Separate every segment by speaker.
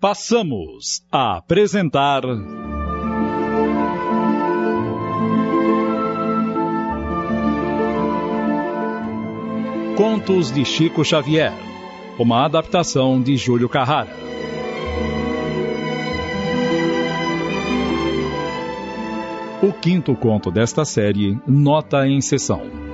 Speaker 1: passamos a apresentar. Contos de Chico Xavier, uma adaptação de Júlio Carrara. O quinto conto desta série, Nota em Sessão.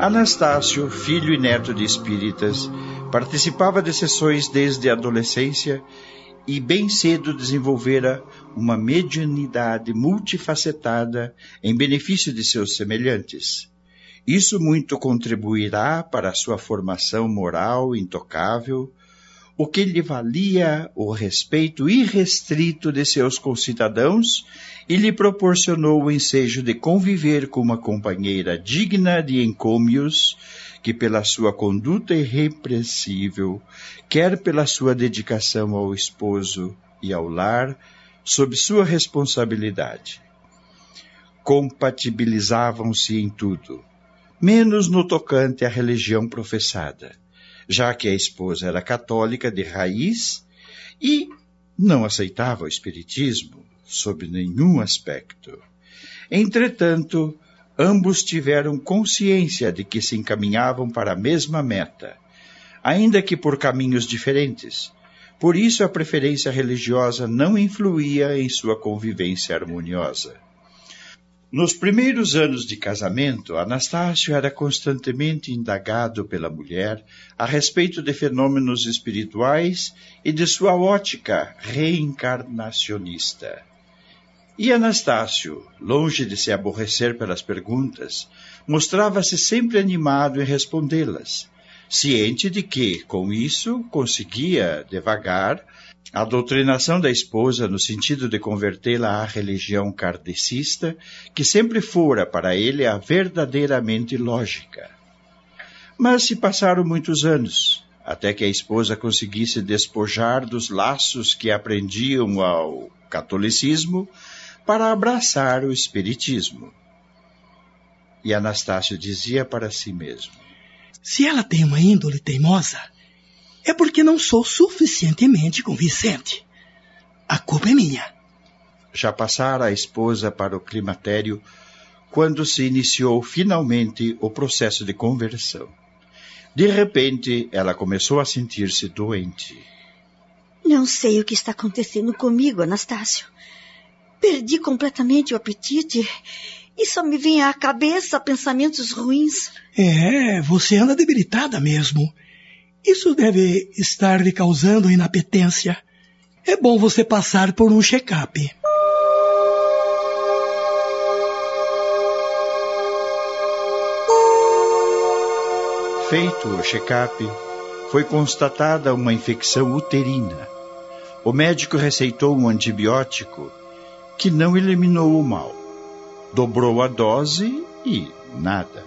Speaker 2: Anastácio, filho e neto de espíritas, participava de sessões desde a adolescência e bem cedo desenvolvera uma mediunidade multifacetada em benefício de seus semelhantes. Isso muito contribuirá para a sua formação moral intocável, o que lhe valia o respeito irrestrito de seus concidadãos e lhe proporcionou o ensejo de conviver com uma companheira digna de encômios, que pela sua conduta irrepreensível, quer pela sua dedicação ao esposo e ao lar, sob sua responsabilidade. Compatibilizavam-se em tudo, menos no tocante à religião professada já que a esposa era católica de raiz e não aceitava o espiritismo sob nenhum aspecto. Entretanto, ambos tiveram consciência de que se encaminhavam para a mesma meta, ainda que por caminhos diferentes. Por isso, a preferência religiosa não influía em sua convivência harmoniosa. Nos primeiros anos de casamento, Anastácio era constantemente indagado pela mulher a respeito de fenômenos espirituais e de sua ótica reencarnacionista. E Anastácio, longe de se aborrecer pelas perguntas, mostrava-se sempre animado em respondê-las, ciente de que, com isso, conseguia, devagar, a doutrinação da esposa no sentido de convertê-la à religião kardecista, que sempre fora para ele a verdadeiramente lógica. Mas se passaram muitos anos, até que a esposa conseguisse despojar dos laços que aprendiam ao catolicismo para abraçar o espiritismo. E Anastácio dizia para si mesmo:
Speaker 3: Se ela tem uma índole teimosa, é porque não sou suficientemente convincente. A culpa é minha.
Speaker 2: Já passara a esposa para o climatério quando se iniciou finalmente o processo de conversão. De repente, ela começou a sentir-se doente.
Speaker 4: Não sei o que está acontecendo comigo, Anastácio. Perdi completamente o apetite e só me vem à cabeça pensamentos ruins.
Speaker 3: É, você anda debilitada mesmo. Isso deve estar lhe causando inapetência. É bom você passar por um check-up.
Speaker 2: Feito o check-up, foi constatada uma infecção uterina. O médico receitou um antibiótico que não eliminou o mal. Dobrou a dose e nada.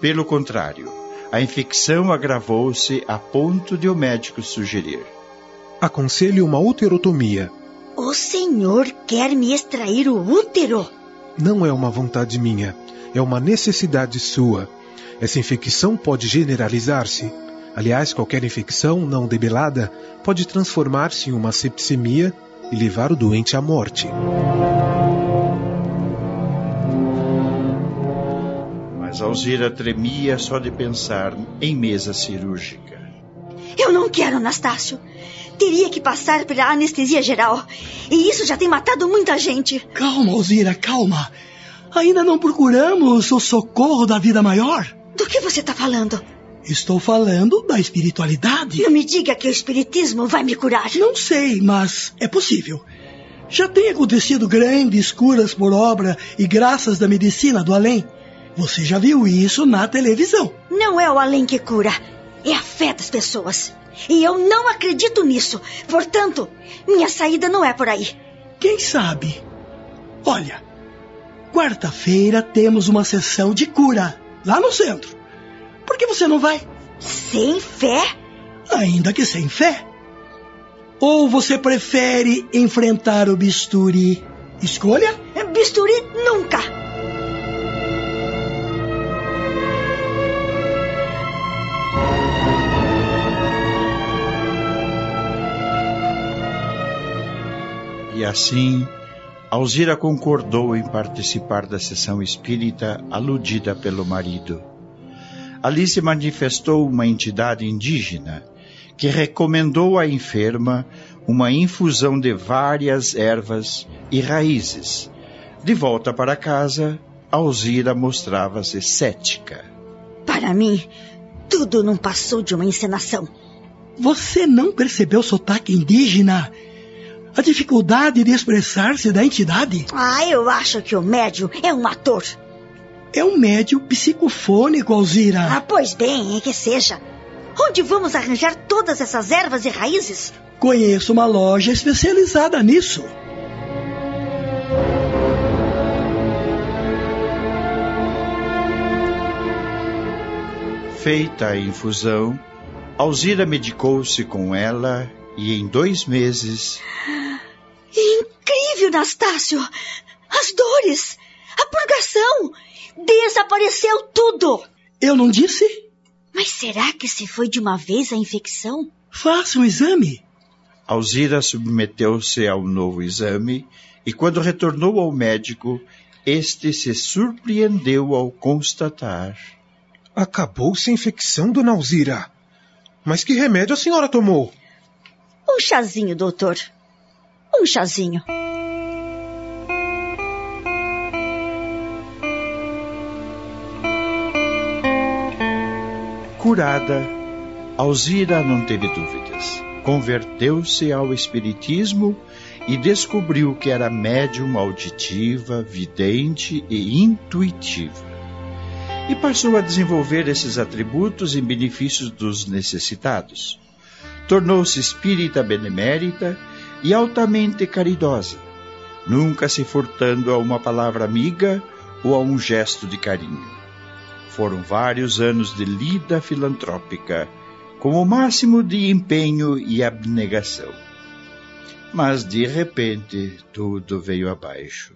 Speaker 2: Pelo contrário, a infecção agravou-se a ponto de o médico sugerir.
Speaker 5: Aconselho uma uterotomia.
Speaker 4: O senhor quer me extrair o útero?
Speaker 5: Não é uma vontade minha, é uma necessidade sua. Essa infecção pode generalizar-se. Aliás, qualquer infecção não debelada pode transformar-se em uma sepsemia e levar o doente à morte.
Speaker 2: mas Alzira tremia só de pensar em mesa cirúrgica.
Speaker 4: Eu não quero, Anastácio. Teria que passar pela anestesia geral. E isso já tem matado muita gente.
Speaker 3: Calma, Alzira, calma. Ainda não procuramos o socorro da vida maior?
Speaker 4: Do que você está falando?
Speaker 3: Estou falando da espiritualidade.
Speaker 4: Não me diga que o espiritismo vai me curar.
Speaker 3: Não sei, mas é possível. Já tem acontecido grandes curas por obra e graças da medicina do além. Você já viu isso na televisão.
Speaker 4: Não é o além que cura, é a fé das pessoas. E eu não acredito nisso. Portanto, minha saída não é por aí.
Speaker 3: Quem sabe? Olha, quarta-feira temos uma sessão de cura lá no centro. Por que você não vai?
Speaker 4: Sem fé?
Speaker 3: Ainda que sem fé. Ou você prefere enfrentar o bisturi? Escolha?
Speaker 4: É, bisturi nunca!
Speaker 2: E assim, Alzira concordou em participar da sessão espírita aludida pelo marido. Ali se manifestou uma entidade indígena que recomendou à enferma uma infusão de várias ervas e raízes. De volta para casa, Alzira mostrava-se cética.
Speaker 4: Para mim, tudo não passou de uma encenação.
Speaker 3: Você não percebeu o sotaque indígena? A dificuldade de expressar-se da entidade?
Speaker 4: Ah, eu acho que o médium é um ator.
Speaker 3: É um médium psicofônico, Alzira.
Speaker 4: Ah, pois bem, é que seja. Onde vamos arranjar todas essas ervas e raízes?
Speaker 3: Conheço uma loja especializada nisso.
Speaker 2: Feita a infusão, Alzira medicou-se com ela e em dois meses.
Speaker 4: Incrível, Nastácio! As dores! A purgação! Desapareceu tudo!
Speaker 3: Eu não disse?
Speaker 4: Mas será que se foi de uma vez a infecção?
Speaker 3: Faça um exame.
Speaker 2: Alzira submeteu-se ao novo exame e, quando retornou ao médico, este se surpreendeu ao constatar.
Speaker 5: Acabou-se a infecção, dona Alzira. Mas que remédio a senhora tomou?
Speaker 4: Um chazinho, doutor. Um chazinho.
Speaker 2: Curada, Alzira não teve dúvidas. Converteu-se ao Espiritismo e descobriu que era médium auditiva, vidente e intuitiva. E passou a desenvolver esses atributos em benefício dos necessitados. Tornou-se espírita benemérita e altamente caridosa, nunca se furtando a uma palavra amiga ou a um gesto de carinho. Foram vários anos de lida filantrópica, com o máximo de empenho e abnegação. Mas de repente tudo veio abaixo,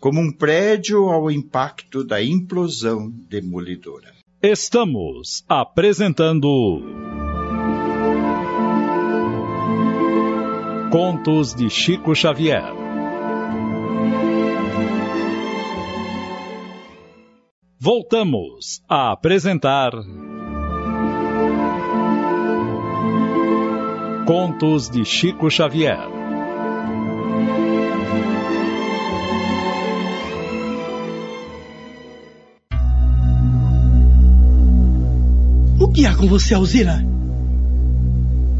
Speaker 2: como um prédio ao impacto da implosão demolidora.
Speaker 1: Estamos apresentando. Contos de Chico Xavier. Voltamos a apresentar. Contos de Chico Xavier.
Speaker 3: O que há com você, Alzira?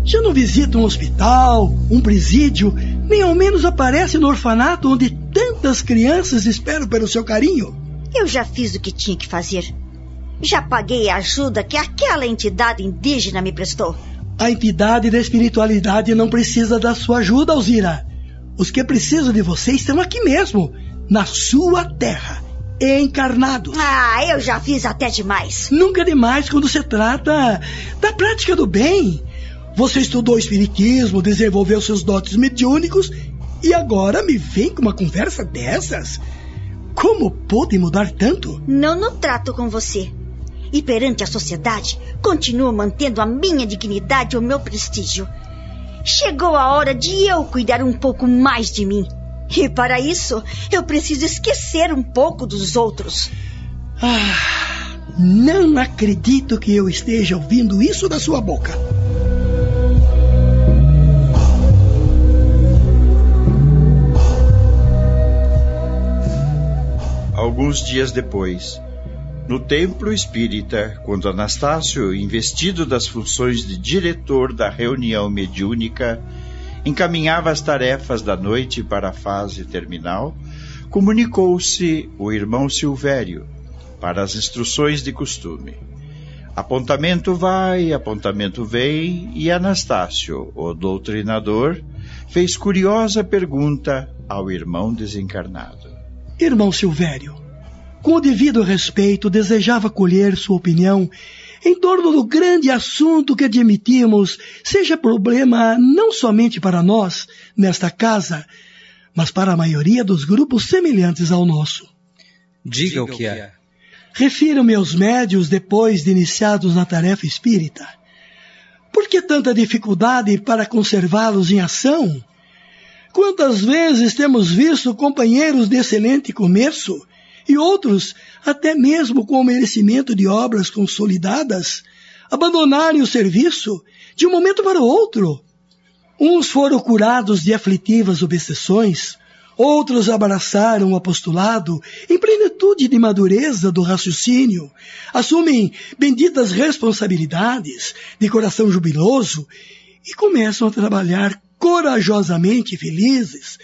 Speaker 3: Já não visita um hospital, um presídio, nem ao menos aparece no orfanato onde tantas crianças esperam pelo seu carinho?
Speaker 4: Eu já fiz o que tinha que fazer. Já paguei a ajuda que aquela entidade indígena me prestou.
Speaker 3: A entidade da espiritualidade não precisa da sua ajuda, Alzira. Os que precisam de você estão aqui mesmo, na sua terra, encarnados.
Speaker 4: Ah, eu já fiz até demais.
Speaker 3: Nunca é demais quando se trata da prática do bem. Você estudou espiritismo, desenvolveu seus dotes mediúnicos e agora me vem com uma conversa dessas? Como pôde mudar tanto?
Speaker 4: Não no trato com você. E perante a sociedade, continuo mantendo a minha dignidade e o meu prestígio. Chegou a hora de eu cuidar um pouco mais de mim. E para isso, eu preciso esquecer um pouco dos outros.
Speaker 3: Ah, não acredito que eu esteja ouvindo isso da sua boca.
Speaker 2: Alguns dias depois, no templo espírita, quando Anastácio, investido das funções de diretor da reunião mediúnica, encaminhava as tarefas da noite para a fase terminal, comunicou-se o irmão Silvério para as instruções de costume. Apontamento vai, apontamento vem, e Anastácio, o doutrinador, fez curiosa pergunta ao irmão desencarnado.
Speaker 3: Irmão Silvério, com o devido respeito, desejava colher sua opinião em torno do grande assunto que admitimos seja problema não somente para nós, nesta casa, mas para a maioria dos grupos semelhantes ao nosso.
Speaker 6: Diga o que é.
Speaker 3: Refiro-me aos médios depois de iniciados na tarefa espírita. Por que tanta dificuldade para conservá-los em ação? Quantas vezes temos visto companheiros de excelente começo e outros, até mesmo com o merecimento de obras consolidadas, abandonarem o serviço de um momento para o outro. Uns foram curados de aflitivas obsessões, outros abraçaram o apostolado em plenitude de madureza do raciocínio, assumem benditas responsabilidades de coração jubiloso e começam a trabalhar corajosamente felizes.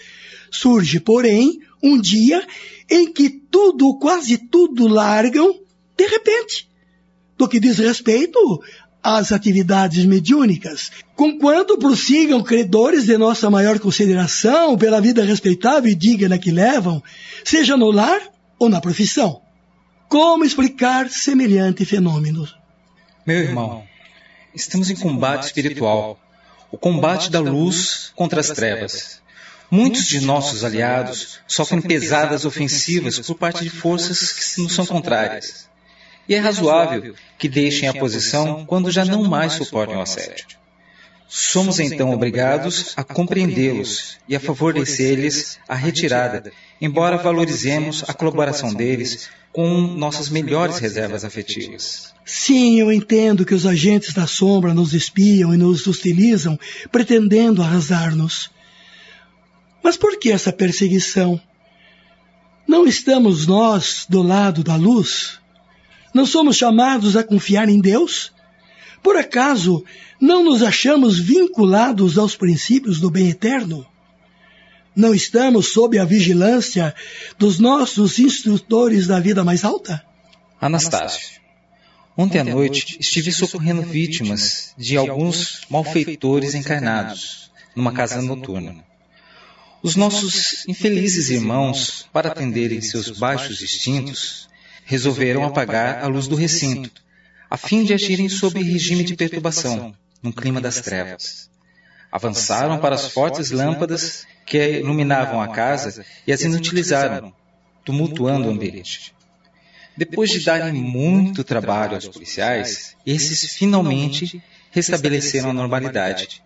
Speaker 3: Surge, porém, um dia em que tudo, quase tudo largam de repente. Do que diz respeito às atividades mediúnicas, conquanto prossigam credores de nossa maior consideração pela vida respeitável e digna que levam, seja no lar ou na profissão. Como explicar semelhante fenômeno?
Speaker 6: Meu irmão, estamos em combate espiritual, o combate da luz contra as trevas. Muitos de nossos aliados sofrem pesadas ofensivas por parte de forças que nos são contrárias. E é razoável que deixem a posição quando já não mais suportem o assédio. Somos então obrigados a compreendê-los e a favorecer-lhes a retirada, embora valorizemos a colaboração deles com nossas melhores reservas afetivas.
Speaker 3: Sim, eu entendo que os agentes da sombra nos espiam e nos hostilizam, pretendendo arrasar-nos. Mas por que essa perseguição? Não estamos nós do lado da luz? Não somos chamados a confiar em Deus? Por acaso não nos achamos vinculados aos princípios do bem eterno? Não estamos sob a vigilância dos nossos instrutores da vida mais alta?
Speaker 6: Anastácio, ontem à noite estive socorrendo vítimas de alguns malfeitores encarnados numa casa noturna. Os nossos infelizes irmãos, para atenderem seus baixos instintos, resolveram apagar a luz do recinto, a fim de agirem sob regime de perturbação, num clima das trevas. Avançaram para as fortes lâmpadas que iluminavam a casa e as inutilizaram, tumultuando o ambiente. Depois de darem muito trabalho aos policiais, esses finalmente restabeleceram a normalidade.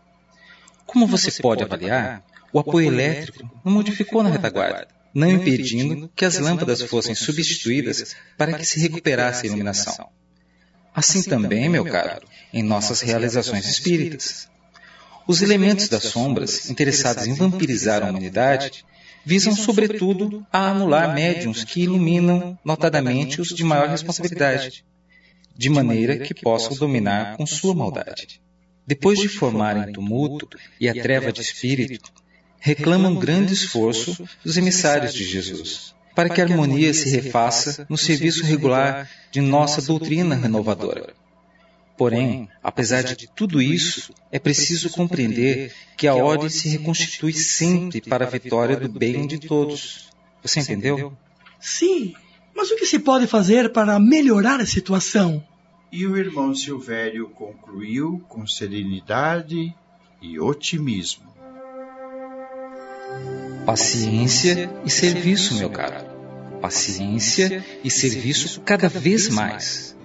Speaker 6: Como você pode avaliar, o apoio elétrico não modificou na retaguarda, não impedindo que as lâmpadas fossem substituídas para que se recuperasse a iluminação. Assim também, meu caro, em nossas realizações espíritas. Os elementos das sombras, interessados em vampirizar a humanidade, visam sobretudo a anular médiums que iluminam notadamente os de maior responsabilidade, de maneira que possam dominar com sua maldade. Depois de formarem tumulto e a treva de espírito, reclamam grande esforço dos emissários de Jesus, para que a harmonia se refaça no serviço regular de nossa doutrina renovadora. Porém, apesar de tudo isso, é preciso compreender que a ordem se reconstitui sempre para a vitória do bem de todos. Você entendeu?
Speaker 3: Sim, mas o que se pode fazer para melhorar a situação?
Speaker 2: E o irmão Silvério concluiu com serenidade e otimismo.
Speaker 6: Paciência e serviço, meu caro. Paciência e serviço cada vez mais.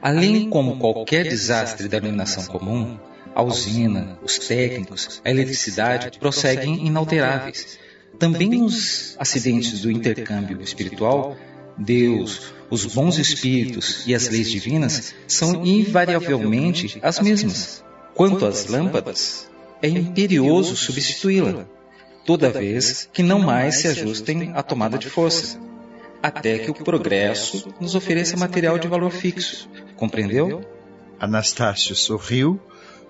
Speaker 6: Além como qualquer desastre da iluminação comum, a usina, os técnicos, a eletricidade prosseguem inalteráveis. Também nos acidentes do intercâmbio espiritual, Deus, os bons espíritos e as leis divinas são invariavelmente as mesmas. Quanto às lâmpadas, é imperioso substituí-la toda vez que não mais se ajustem à tomada de força, até que o progresso nos ofereça material de valor fixo. Compreendeu?
Speaker 2: Anastácio sorriu,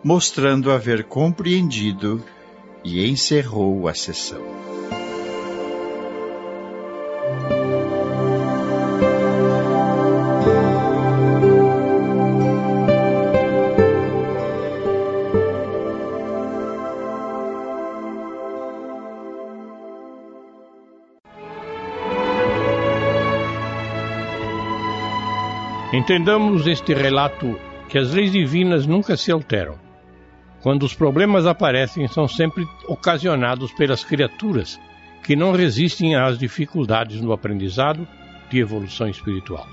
Speaker 2: mostrando haver compreendido, e encerrou a sessão.
Speaker 7: Entendamos este relato que as leis divinas nunca se alteram. Quando os problemas aparecem, são sempre ocasionados pelas criaturas que não resistem às dificuldades no aprendizado de evolução espiritual.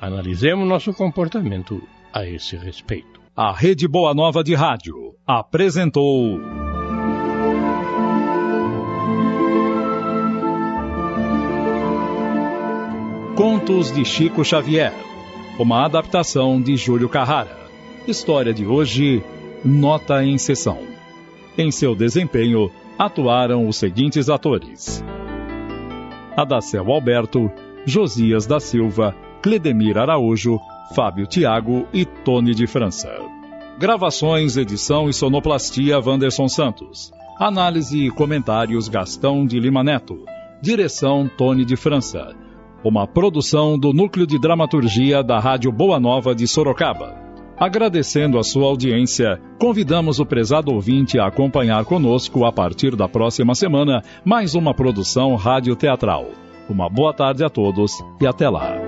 Speaker 7: Analisemos nosso comportamento a esse respeito.
Speaker 1: A Rede Boa Nova de Rádio apresentou. Contos de Chico Xavier uma adaptação de Júlio Carrara. História de hoje, nota em sessão. Em seu desempenho, atuaram os seguintes atores: Adacel Alberto, Josias da Silva, Cledemir Araújo, Fábio Tiago e Tony de França. Gravações, edição e sonoplastia Wanderson Santos. Análise e comentários Gastão de Lima Neto. Direção Tony de França. Uma produção do Núcleo de Dramaturgia da Rádio Boa Nova de Sorocaba. Agradecendo a sua audiência, convidamos o prezado ouvinte a acompanhar conosco a partir da próxima semana mais uma produção rádio teatral. Uma boa tarde a todos e até lá.